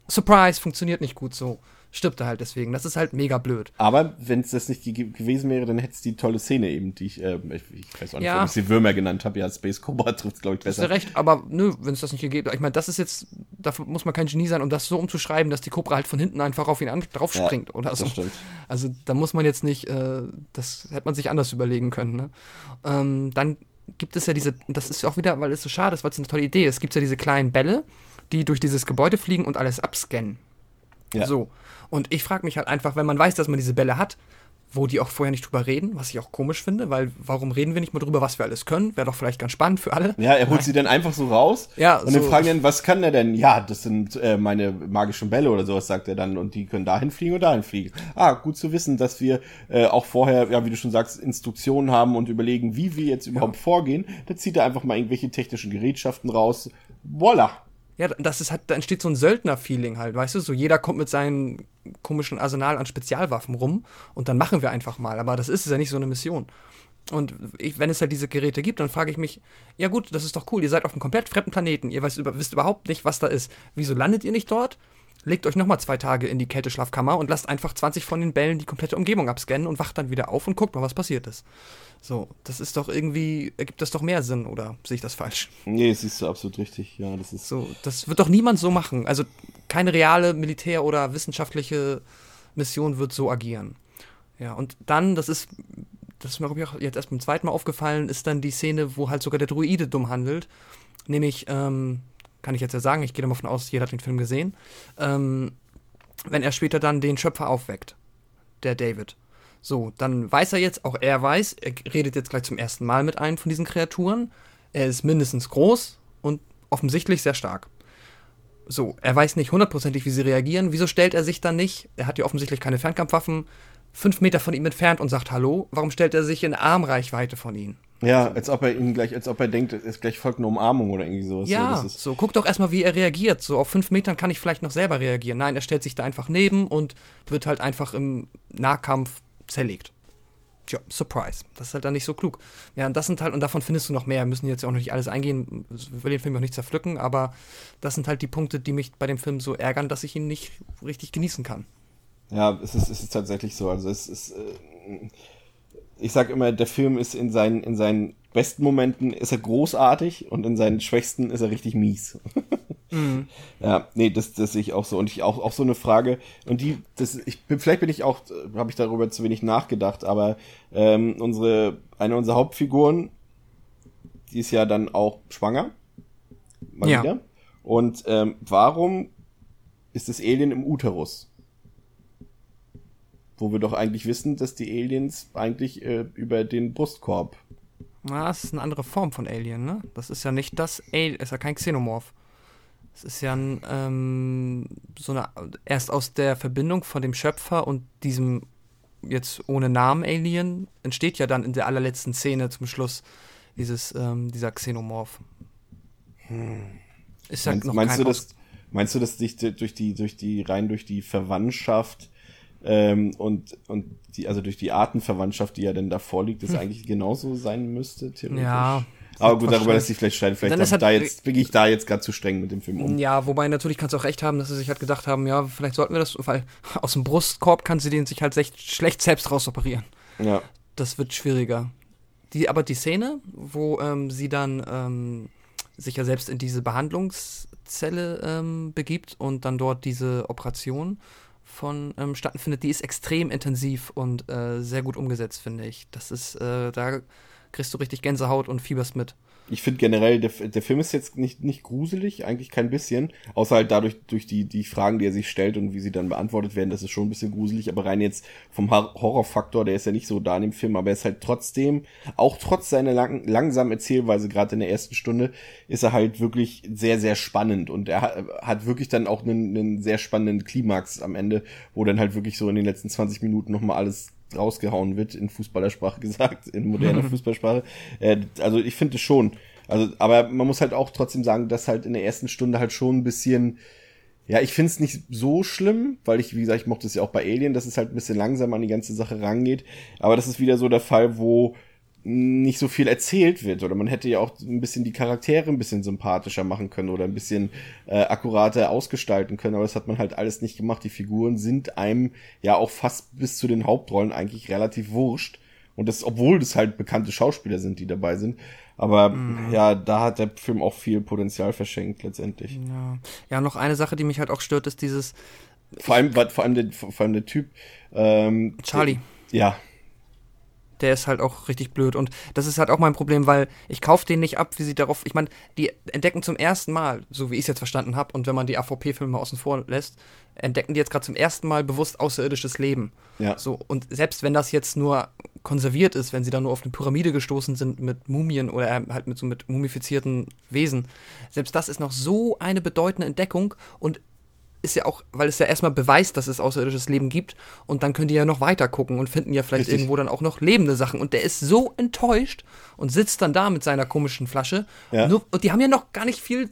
Surprise, funktioniert nicht gut so. Stirbt er halt deswegen. Das ist halt mega blöd. Aber wenn es das nicht ge gewesen wäre, dann hätte es die tolle Szene eben, die ich, äh, ich, ich weiß auch nicht, Ja. warum ich sie Würmer genannt habe. Ja, Space Cobra trifft glaube ich, Hast besser. du recht, aber nö, wenn es das nicht gegeben Ich meine, das ist jetzt, dafür muss man kein Genie sein, um das so umzuschreiben, dass die Cobra halt von hinten einfach auf ihn an, drauf Ja, springt oder das so. stimmt. Also da muss man jetzt nicht, äh, das hätte man sich anders überlegen können. Ne? Ähm, dann gibt es ja diese, das ist ja auch wieder, weil es so schade ist, weil es eine tolle Idee ist, gibt es ja diese kleinen Bälle, die durch dieses Gebäude fliegen und alles abscannen. Ja. So. Und ich frage mich halt einfach, wenn man weiß, dass man diese Bälle hat, wo die auch vorher nicht drüber reden, was ich auch komisch finde, weil warum reden wir nicht mal drüber, was wir alles können? Wäre doch vielleicht ganz spannend für alle. Ja, er holt sie dann einfach so raus. Ja, und dann so- fragen dann, was kann er denn? Ja, das sind äh, meine magischen Bälle oder sowas, sagt er dann. Und die können dahin fliegen und dahin fliegen. Ah, gut zu wissen, dass wir äh, auch vorher, ja, wie du schon sagst, Instruktionen haben und überlegen, wie wir jetzt überhaupt vorgehen. Da zieht er einfach mal irgendwelche technischen Gerätschaften raus. Voila. Ja, das ist halt, da entsteht so ein Söldner-Feeling halt, weißt du? So jeder kommt mit seinem komischen Arsenal an Spezialwaffen rum und dann machen wir einfach mal. Aber das ist ja nicht so eine Mission. Und ich, wenn es halt diese Geräte gibt, dann frage ich mich, ja gut, das ist doch cool, ihr seid auf einem komplett fremden Planeten, ihr wisst, über, wisst überhaupt nicht, was da ist. Wieso landet ihr nicht dort? Legt euch nochmal zwei Tage in die Kälteschlafkammer und lasst einfach 20 von den Bällen die komplette Umgebung abscannen und wacht dann wieder auf und guckt mal, was passiert ist. So, das ist doch irgendwie, ergibt das doch mehr Sinn, oder sehe ich das falsch? Nee, siehst du absolut richtig. Ja, das ist. So, das wird doch niemand so machen. Also keine reale Militär- oder wissenschaftliche Mission wird so agieren. Ja, und dann, das ist, das ist mir, glaube ich, auch jetzt erst beim zweiten Mal aufgefallen, ist dann die Szene, wo halt sogar der Druide dumm handelt. Nämlich, ähm, kann ich jetzt ja sagen, ich gehe davon aus, jeder hat den Film gesehen, ähm, wenn er später dann den Schöpfer aufweckt, der David. So, dann weiß er jetzt, auch er weiß, er redet jetzt gleich zum ersten Mal mit einem von diesen Kreaturen. Er ist mindestens groß und offensichtlich sehr stark. So, er weiß nicht hundertprozentig, wie sie reagieren. Wieso stellt er sich dann nicht, er hat ja offensichtlich keine Fernkampfwaffen, fünf Meter von ihm entfernt und sagt Hallo? Warum stellt er sich in Armreichweite von ihm? Ja, als ob er ihn gleich, als ob er denkt, es gleich folgt eine Umarmung oder irgendwie sowas. Ja, so, so, guck doch erstmal, wie er reagiert. So auf fünf Metern kann ich vielleicht noch selber reagieren. Nein, er stellt sich da einfach neben und wird halt einfach im Nahkampf zerlegt. Tja, Surprise. Das ist halt dann nicht so klug. Ja, und das sind halt, und davon findest du noch mehr. Wir müssen jetzt auch noch nicht alles eingehen. Ich will den Film auch nicht zerpflücken, aber das sind halt die Punkte, die mich bei dem Film so ärgern, dass ich ihn nicht richtig genießen kann. Ja, es ist, es ist tatsächlich so. Also es ist, äh, ich sag immer, der Film ist in seinen, in seinen besten Momenten ist er großartig und in seinen schwächsten ist er richtig mies. mhm. Ja, nee, das, das sehe ich auch so. Und ich auch, auch so eine Frage, und die, das, ich bin, vielleicht bin ich auch, habe ich darüber zu wenig nachgedacht, aber ähm, unsere, eine unserer Hauptfiguren, die ist ja dann auch schwanger. Mal ja. wieder. Und ähm, warum ist das Alien im Uterus? Wo wir doch eigentlich wissen, dass die Aliens eigentlich äh, über den Brustkorb. Na, das ist eine andere Form von Alien, ne? Das ist ja nicht das Alien, ist ja kein Xenomorph. Es ist ja ein, ähm, so eine, erst aus der Verbindung von dem Schöpfer und diesem jetzt ohne Namen Alien entsteht ja dann in der allerletzten Szene zum Schluss dieses, ähm, dieser Xenomorph. Hm. Ist ja meinst, noch meinst du, dass, meinst du, dass dich durch die, durch die, rein durch die Verwandtschaft ähm, und, und die, also durch die Artenverwandtschaft, die ja denn da vorliegt, das hm. eigentlich genauso sein müsste, theoretisch. Ja. Aber gut, darüber lässt sich vielleicht streiten. Vielleicht dann da jetzt, bin ich da jetzt gerade zu streng mit dem Film um. Ja, wobei natürlich kannst du auch recht haben, dass sie sich halt gedacht haben, ja, vielleicht sollten wir das, weil aus dem Brustkorb kann sie den sich halt schlecht selbst rausoperieren. Ja. Das wird schwieriger. Die, aber die Szene, wo ähm, sie dann ähm, sich ja selbst in diese Behandlungszelle ähm, begibt und dann dort diese Operation von ähm, stattfindet, die ist extrem intensiv und äh, sehr gut umgesetzt, finde ich. Das ist, äh, da kriegst du richtig Gänsehaut und fieberst mit. Ich finde generell, der, der Film ist jetzt nicht, nicht gruselig, eigentlich kein bisschen. Außer halt dadurch, durch die, die Fragen, die er sich stellt und wie sie dann beantwortet werden, das ist schon ein bisschen gruselig. Aber rein jetzt vom Horrorfaktor, der ist ja nicht so da in dem Film, aber er ist halt trotzdem, auch trotz seiner lang, langsamen Erzählweise, gerade in der ersten Stunde, ist er halt wirklich sehr, sehr spannend. Und er hat, hat wirklich dann auch einen, einen sehr spannenden Klimax am Ende, wo dann halt wirklich so in den letzten 20 Minuten nochmal alles rausgehauen wird, in Fußballersprache gesagt, in moderner Fußballsprache. Äh, also ich finde es schon. Also, aber man muss halt auch trotzdem sagen, dass halt in der ersten Stunde halt schon ein bisschen, ja, ich finde es nicht so schlimm, weil ich, wie gesagt, ich mochte es ja auch bei Alien, dass es halt ein bisschen langsam an die ganze Sache rangeht. Aber das ist wieder so der Fall, wo nicht so viel erzählt wird. Oder man hätte ja auch ein bisschen die Charaktere ein bisschen sympathischer machen können oder ein bisschen äh, akkurater ausgestalten können. Aber das hat man halt alles nicht gemacht. Die Figuren sind einem ja auch fast bis zu den Hauptrollen eigentlich relativ wurscht. Und das, obwohl das halt bekannte Schauspieler sind, die dabei sind. Aber mm. ja, da hat der Film auch viel Potenzial verschenkt letztendlich. Ja. ja, noch eine Sache, die mich halt auch stört, ist dieses. Vor allem, vor allem der, vor allem der Typ. Ähm, Charlie. Der, ja, der ist halt auch richtig blöd. Und das ist halt auch mein Problem, weil ich kaufe den nicht ab, wie sie darauf. Ich meine, die entdecken zum ersten Mal, so wie ich es jetzt verstanden habe, und wenn man die AVP-Filme außen vor lässt, entdecken die jetzt gerade zum ersten Mal bewusst außerirdisches Leben. Ja. So, und selbst wenn das jetzt nur konserviert ist, wenn sie da nur auf eine Pyramide gestoßen sind mit Mumien oder halt mit so mit mumifizierten Wesen, selbst das ist noch so eine bedeutende Entdeckung und ist ja auch, weil es ja erstmal beweist, dass es außerirdisches Leben gibt und dann können die ja noch weiter gucken und finden ja vielleicht Richtig. irgendwo dann auch noch lebende Sachen und der ist so enttäuscht und sitzt dann da mit seiner komischen Flasche ja. nur, und die haben ja noch gar nicht viel,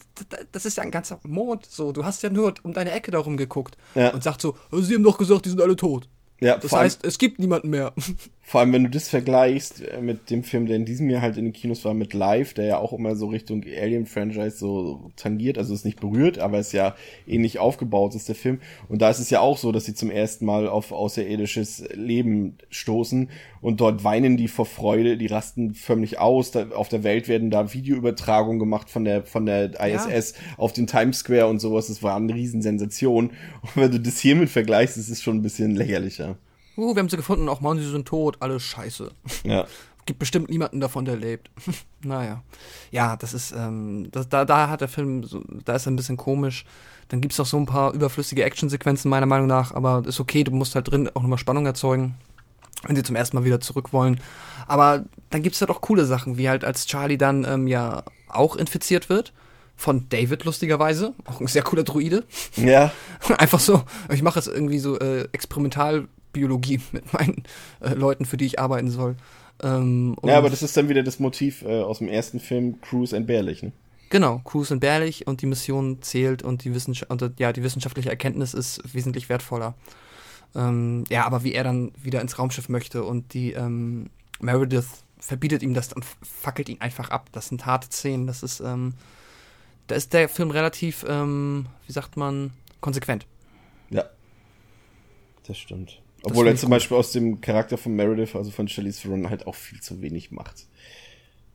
das ist ja ein ganzer Mond, so, du hast ja nur um deine Ecke darum geguckt ja. und sagt so, sie haben doch gesagt, die sind alle tot. Ja, Das vor allem- heißt, es gibt niemanden mehr. Vor allem, wenn du das vergleichst äh, mit dem Film, der in diesem Jahr halt in den Kinos war, mit Live, der ja auch immer so Richtung Alien-Franchise so tangiert, also ist nicht berührt, aber ist ja ähnlich aufgebaut ist der Film. Und da ist es ja auch so, dass sie zum ersten Mal auf außerirdisches Leben stoßen und dort weinen die vor Freude, die rasten förmlich aus. Da, auf der Welt werden da Videoübertragungen gemacht von der, von der ISS auf den Times Square und sowas. Das war eine Riesensensation. Und wenn du das hiermit vergleichst, ist es schon ein bisschen lächerlicher. Uh, wir haben sie gefunden, auch Mann, sie sind tot, alles scheiße. Ja. Gibt bestimmt niemanden davon, der lebt. naja. Ja, das ist, ähm, das, da, da hat der Film, so, da ist er ein bisschen komisch. Dann gibt's noch so ein paar überflüssige Actionsequenzen, meiner Meinung nach, aber ist okay, du musst halt drin auch nochmal Spannung erzeugen, wenn sie zum ersten Mal wieder zurück wollen. Aber dann gibt's halt auch coole Sachen, wie halt als Charlie dann ähm, ja auch infiziert wird. Von David, lustigerweise. Auch ein sehr cooler Druide. Ja. Einfach so, ich mache jetzt irgendwie so äh, Experimentalbiologie mit meinen äh, Leuten, für die ich arbeiten soll. Ähm, Ja, aber das ist dann wieder das Motiv äh, aus dem ersten Film Cruise entbehrlich, ne? genau, Cruz und Bärlich und die Mission zählt und die, Wissenschaft und, äh, ja, die wissenschaftliche Erkenntnis ist wesentlich wertvoller. Ähm, ja, aber wie er dann wieder ins Raumschiff möchte und die ähm, Meredith verbietet ihm das und fackelt ihn einfach ab. Das sind harte Szenen. Das ist, ähm, da ist der Film relativ, ähm, wie sagt man, konsequent. Ja. Das stimmt. Obwohl er zum gut. Beispiel aus dem Charakter von Meredith, also von Charlize Theron, halt auch viel zu wenig macht.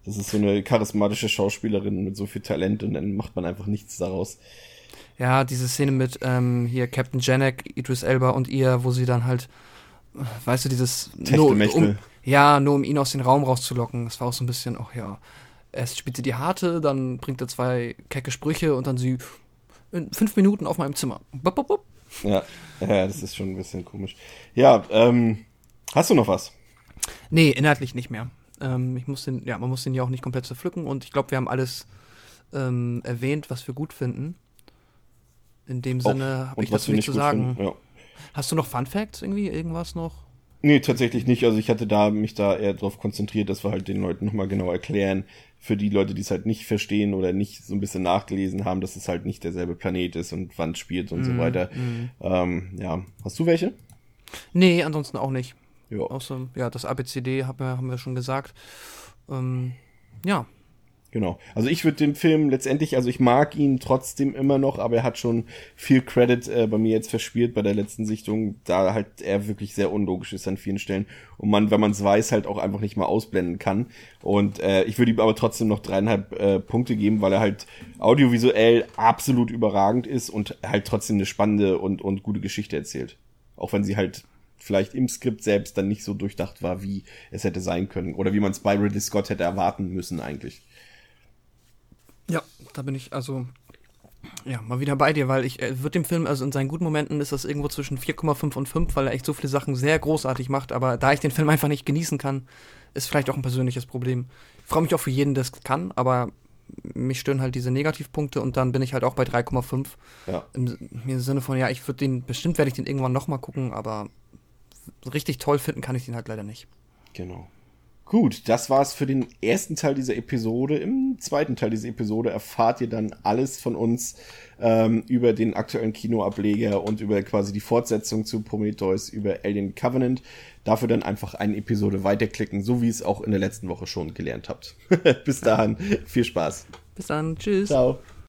Das ist so eine charismatische Schauspielerin mit so viel Talent und dann macht man einfach nichts daraus. Ja, diese Szene mit ähm, hier Captain Janek, Idris Elba und ihr, wo sie dann halt, weißt du, dieses nur, um, ja, nur um ihn aus dem Raum rauszulocken. Das war auch so ein bisschen, ach ja, erst spielt sie die harte, dann bringt er zwei kecke Sprüche und dann sie in fünf Minuten auf meinem Zimmer. Bup, bup, bup. Ja, ja, das ist schon ein bisschen komisch. Ja, ähm, hast du noch was? Nee, inhaltlich nicht mehr. Ähm, ich muss den, ja, man muss den ja auch nicht komplett zerpflücken und ich glaube, wir haben alles ähm, erwähnt, was wir gut finden. In dem Sinne habe ich dazu nichts zu sagen. finde, Ja. Hast du noch Fun Facts irgendwie? Irgendwas noch? Nee, tatsächlich nicht. Also ich hatte da mich da eher darauf konzentriert, dass wir halt den Leuten nochmal genau erklären, für die Leute, die es halt nicht verstehen oder nicht so ein bisschen nachgelesen haben, dass es halt nicht derselbe Planet ist und wann es spielt und so weiter. Ähm, ja, hast du welche? Nee, ansonsten auch nicht. Ja. Außer, ja, das ABCD haben wir, haben wir schon gesagt. Ähm, ja, Genau. Also ich würde den Film letztendlich, also ich mag ihn trotzdem immer noch, aber er hat schon viel Credit äh, bei mir jetzt verspielt bei der letzten Sichtung, da halt er wirklich sehr unlogisch ist an vielen Stellen und man, wenn man es weiß, halt auch einfach nicht mal ausblenden kann. Und äh, ich würde ihm aber trotzdem noch dreieinhalb äh, Punkte geben, weil er halt audiovisuell absolut überragend ist und halt trotzdem eine spannende und, und gute Geschichte erzählt. Auch wenn sie halt vielleicht im Skript selbst dann nicht so durchdacht war, wie es hätte sein können. Oder wie man es bei Ridley Scott hätte erwarten müssen eigentlich. Ja, da bin ich also ja mal wieder bei dir, weil ich äh, wird dem Film also in seinen guten Momenten ist das irgendwo zwischen 4,5 und 5, weil er echt so viele Sachen sehr großartig macht, aber da ich den Film einfach nicht genießen kann, ist vielleicht auch ein persönliches Problem. Ich freue mich auch für jeden, der es kann, aber mich stören halt diese Negativpunkte und dann bin ich halt auch bei 3,5 Ja. im, im Sinne von ja, ich würde den bestimmt werde ich den irgendwann noch mal gucken, aber richtig toll finden kann ich den halt leider nicht. Genau. Gut, das war's für den ersten Teil dieser Episode. Im zweiten Teil dieser Episode erfahrt ihr dann alles von uns ähm, über den aktuellen Kinoableger und über quasi die Fortsetzung zu Prometheus über Alien Covenant. Dafür dann einfach eine Episode weiterklicken, so wie ihr es auch in der letzten Woche schon gelernt habt. Bis dahin, viel Spaß. Bis dann, tschüss. Ciao.